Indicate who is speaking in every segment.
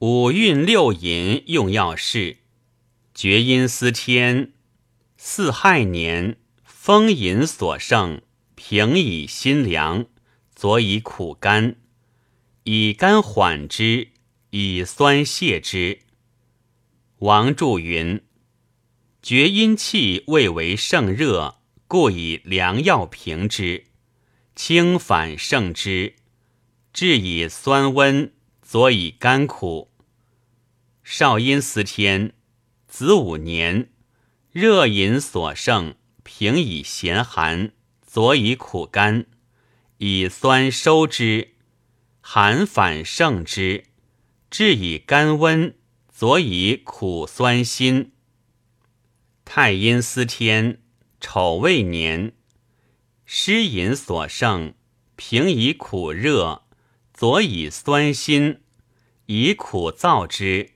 Speaker 1: 五运六淫用药事。厥阴司天，四亥年，风淫所盛，平以心凉，佐以苦甘，以甘缓之，以酸泻之。王注云：厥阴气未为盛热，故以凉药平之，清反盛之，治以酸温，佐以甘苦。少阴司天。子午年，热饮所盛，平以咸寒，佐以苦甘，以酸收之；寒反盛之，治以甘温，佐以苦酸辛。太阴司天，丑未年，湿饮所盛，平以苦热，佐以酸辛，以苦燥之，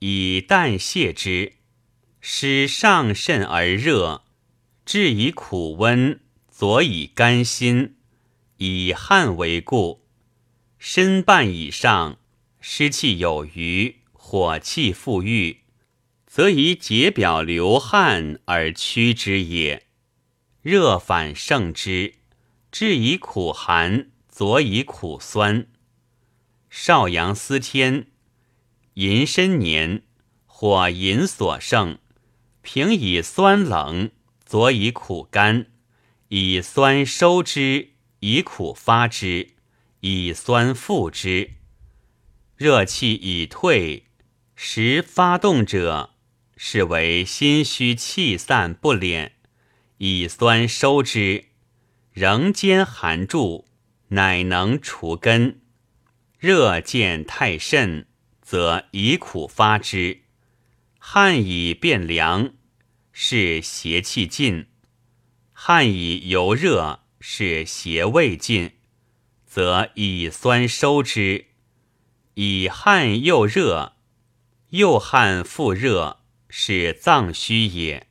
Speaker 1: 以淡泻之。使上甚而热，治以苦温，佐以甘辛，以汗为故。身半以上，湿气有余，火气复郁，则以解表流汗而驱之也。热反盛之，治以苦寒，佐以苦酸。少阳司天，寅申年，火寅所盛。平以酸冷，佐以苦甘，以酸收之，以苦发之，以酸复之。热气已退，时发动者，是为心虚气散不敛，以酸收之，仍兼寒助，乃能除根。热见太甚，则以苦发之。汗已变凉，是邪气尽；汗以由热，是邪未尽，则以酸收之。以汗又热，又汗复热，是脏虚也，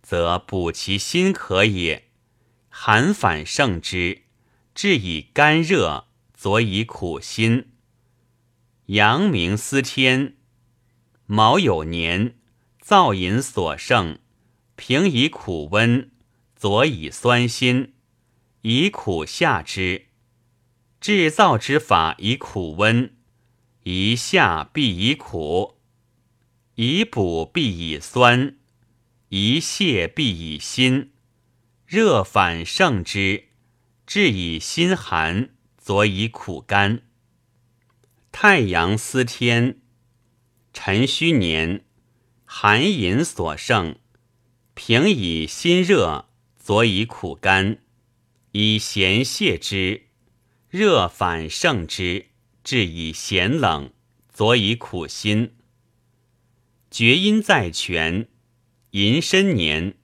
Speaker 1: 则补其心可也。寒反盛之，治以干热，佐以苦辛。阳明司天。卯酉年，燥饮所盛，平以苦温，佐以酸辛，以苦下之。治燥之法以苦温，宜下必以苦，以补必以酸，宜泻必以辛。热反盛之，治以心寒，佐以苦甘。太阳司天。辰戌年，寒饮所盛，平以心热，佐以苦甘，以咸泻之；热反盛之，治以咸冷，佐以苦辛。厥阴在泉，寅申年，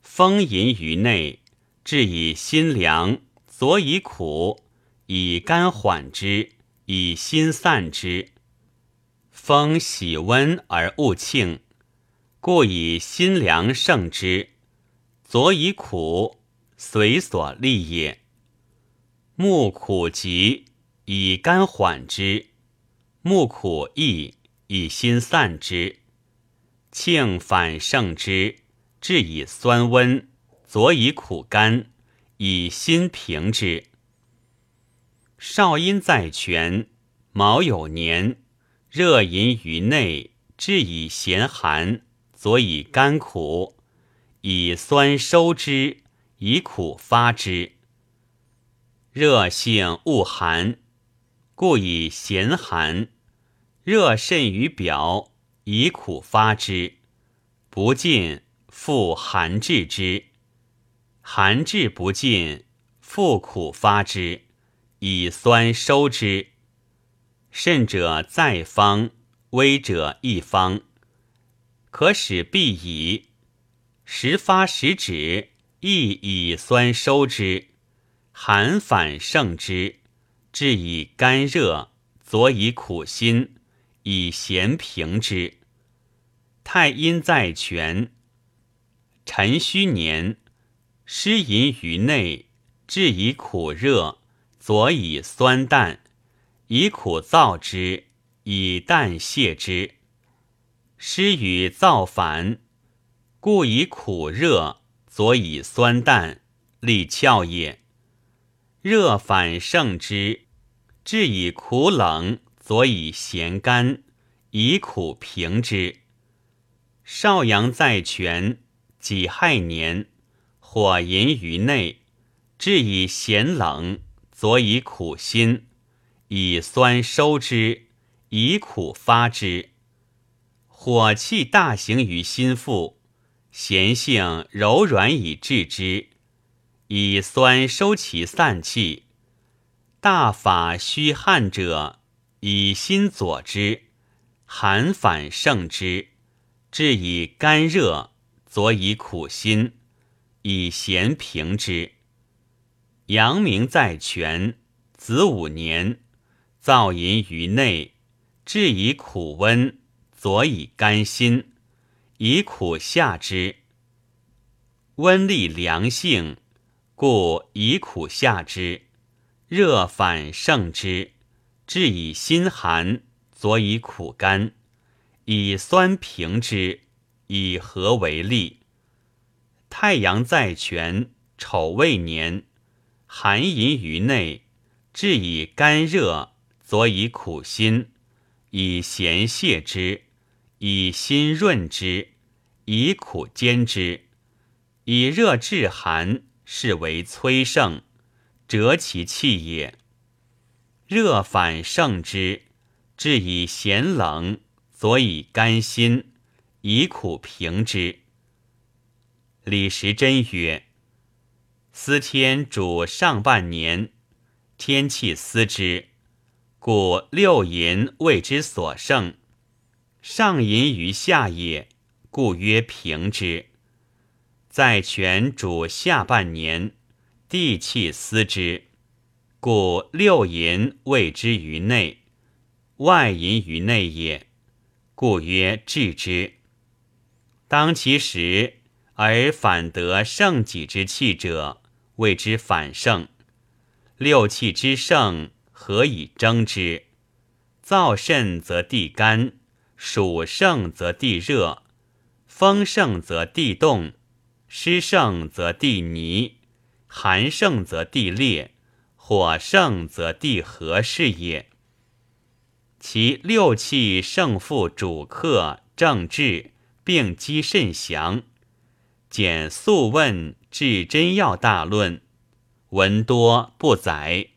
Speaker 1: 风淫于内，治以心凉，佐以苦，以甘缓之，以心散之。风喜温而物庆，故以心凉胜之，佐以苦，随所利也。木苦急，以甘缓之；木苦易，以心散之。庆反胜之，治以酸温，佐以苦甘，以心平之。少阴在泉，卯有年。热饮于内，治以咸寒，佐以甘苦，以酸收之，以苦发之。热性恶寒，故以咸寒；热甚于表，以苦发之。不尽，复寒治之；寒治不尽，复苦发之，以酸收之。甚者在方，微者一方，可使必矣。时发时止，亦以酸收之，寒反盛之，治以干热，佐以苦辛，以咸平之。太阴在泉，辰戌年，湿淫于内，治以苦热，佐以酸淡。以苦燥之，以淡泻之。湿与燥反，故以苦热，佐以酸淡，利窍也。热反胜之，治以苦冷，佐以咸甘，以苦平之。少阳在泉，己亥年，火淫于内，治以咸冷，佐以苦心，以酸收之，以苦发之。火气大行于心腹，咸性柔软以治之，以酸收其散气。大法虚汗者，以心佐之，寒反胜之。治以肝热，佐以苦心，以咸平之。阳明在泉，子午年，燥淫于内，治以苦温，佐以甘辛，以苦下之。温利凉性，故以苦下之。热反胜之，治以心寒，佐以苦甘。以酸平之，以和为利。太阳在泉，丑未年，寒淫于内，治以肝热，佐以苦辛，以咸泻之，以辛润之，以苦煎之，以热治寒，是为催盛，折其气也。热反胜之，治以咸冷。佐以甘辛，以苦平之。李时珍曰：“司天主上半年，天气司之，故六淫谓之所胜。上淫于下也，故曰平之。在泉主下半年，地气司之，故六淫谓之于内，外淫于内也。”故曰治之。当其时而反得胜己之气者，谓之反胜。六气之盛，何以争之？燥盛则地干，暑盛则地热，风盛则地冻，湿盛则地泥，寒盛则地裂，火盛则地和，是也。其六气胜负主客正治并机甚详。简素问至真要大论，文多不载。